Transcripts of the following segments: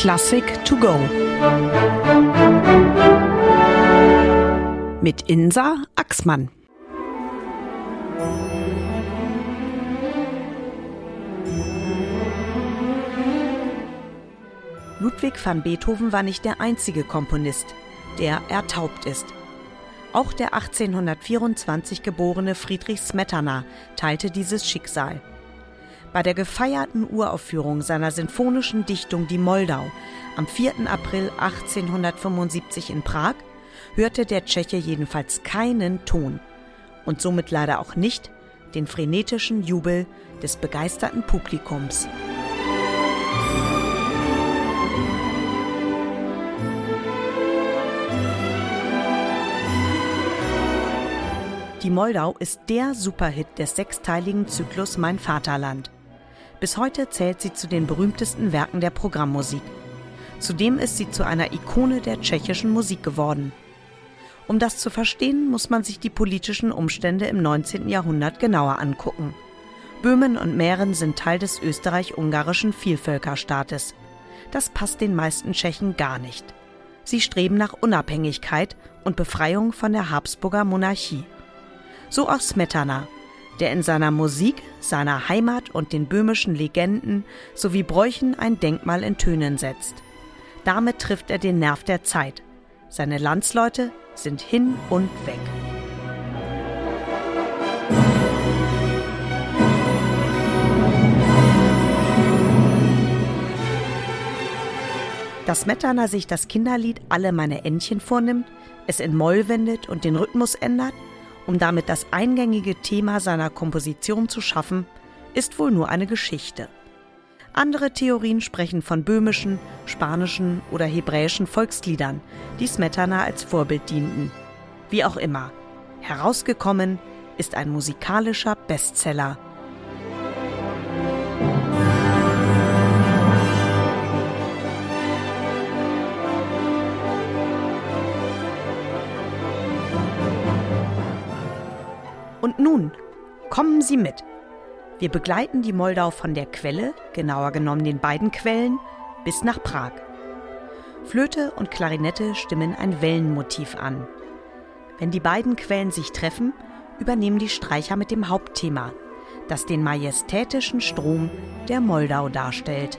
Klassik to go. Mit Insa Axmann. Ludwig van Beethoven war nicht der einzige Komponist, der ertaubt ist. Auch der 1824 geborene Friedrich Smetana teilte dieses Schicksal. Bei der gefeierten Uraufführung seiner sinfonischen Dichtung Die Moldau am 4. April 1875 in Prag hörte der Tscheche jedenfalls keinen Ton und somit leider auch nicht den frenetischen Jubel des begeisterten Publikums. Die Moldau ist der Superhit des sechsteiligen Zyklus Mein Vaterland. Bis heute zählt sie zu den berühmtesten Werken der Programmmusik. Zudem ist sie zu einer Ikone der tschechischen Musik geworden. Um das zu verstehen, muss man sich die politischen Umstände im 19. Jahrhundert genauer angucken. Böhmen und Mähren sind Teil des österreich-ungarischen Vielvölkerstaates. Das passt den meisten Tschechen gar nicht. Sie streben nach Unabhängigkeit und Befreiung von der Habsburger Monarchie. So auch Smetana, der in seiner Musik, seiner Heimat und den böhmischen Legenden sowie Bräuchen ein Denkmal in Tönen setzt. Damit trifft er den Nerv der Zeit. Seine Landsleute sind hin und weg. Dass Smetana sich das Kinderlied Alle meine Entchen vornimmt, es in Moll wendet und den Rhythmus ändert, um damit das eingängige Thema seiner Komposition zu schaffen, ist wohl nur eine Geschichte. Andere Theorien sprechen von böhmischen, spanischen oder hebräischen Volksliedern, die Smetana als Vorbild dienten. Wie auch immer, herausgekommen ist ein musikalischer Bestseller Und nun, kommen Sie mit. Wir begleiten die Moldau von der Quelle, genauer genommen den beiden Quellen, bis nach Prag. Flöte und Klarinette stimmen ein Wellenmotiv an. Wenn die beiden Quellen sich treffen, übernehmen die Streicher mit dem Hauptthema, das den majestätischen Strom der Moldau darstellt.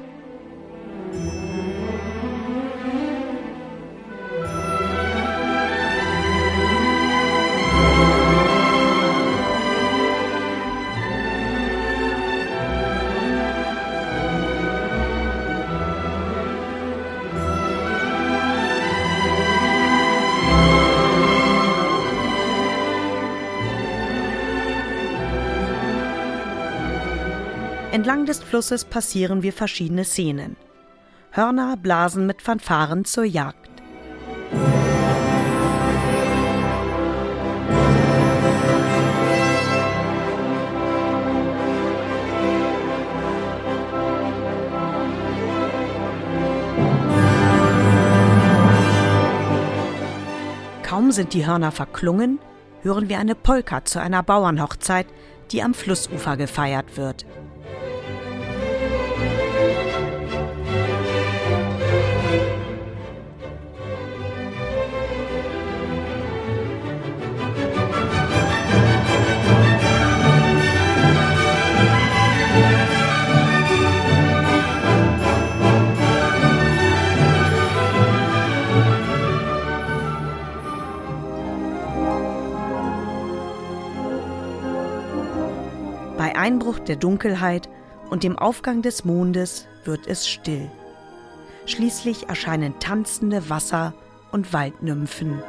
Entlang des Flusses passieren wir verschiedene Szenen. Hörner blasen mit Fanfaren zur Jagd. Kaum sind die Hörner verklungen, hören wir eine Polka zu einer Bauernhochzeit, die am Flussufer gefeiert wird. Einbruch der Dunkelheit und dem Aufgang des Mondes wird es still. Schließlich erscheinen tanzende Wasser- und Waldnymphen.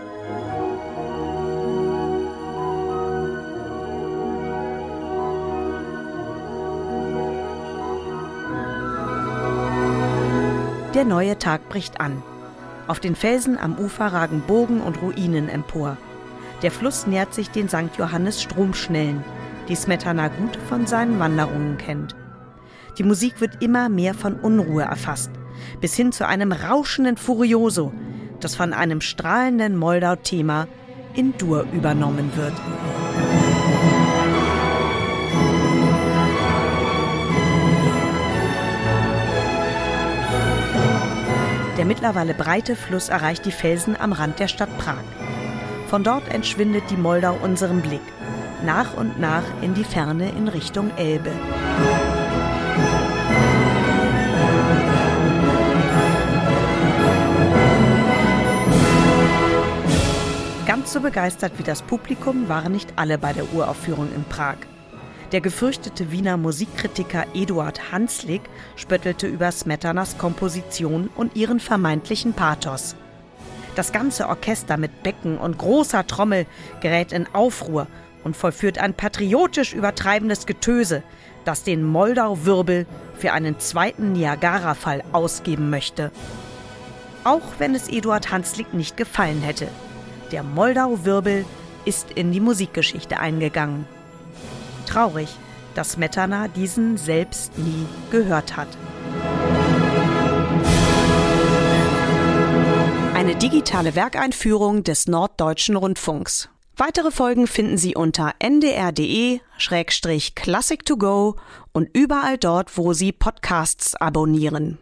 Der neue Tag bricht an. Auf den Felsen am Ufer ragen Burgen und Ruinen empor. Der Fluss nähert sich den St. Johannes Stromschnellen die Smetana gut von seinen Wanderungen kennt. Die Musik wird immer mehr von Unruhe erfasst, bis hin zu einem rauschenden Furioso, das von einem strahlenden Moldau-Thema in Dur übernommen wird. Der mittlerweile breite Fluss erreicht die Felsen am Rand der Stadt Prag. Von dort entschwindet die Moldau unserem Blick, nach und nach in die Ferne in Richtung Elbe. Ganz so begeistert wie das Publikum waren nicht alle bei der Uraufführung in Prag. Der gefürchtete Wiener Musikkritiker Eduard Hanslick spöttelte über Smetanas Komposition und ihren vermeintlichen Pathos. Das ganze Orchester mit Becken und großer Trommel gerät in Aufruhr und vollführt ein patriotisch übertreibendes Getöse, das den Moldau-Wirbel für einen zweiten Niagara-Fall ausgeben möchte. Auch wenn es Eduard Hanslick nicht gefallen hätte. Der Moldau-Wirbel ist in die Musikgeschichte eingegangen. Traurig, dass Smetana diesen selbst nie gehört hat. Eine digitale Werkeinführung des Norddeutschen Rundfunks. Weitere Folgen finden Sie unter ndr.de-classic2go und überall dort, wo Sie Podcasts abonnieren.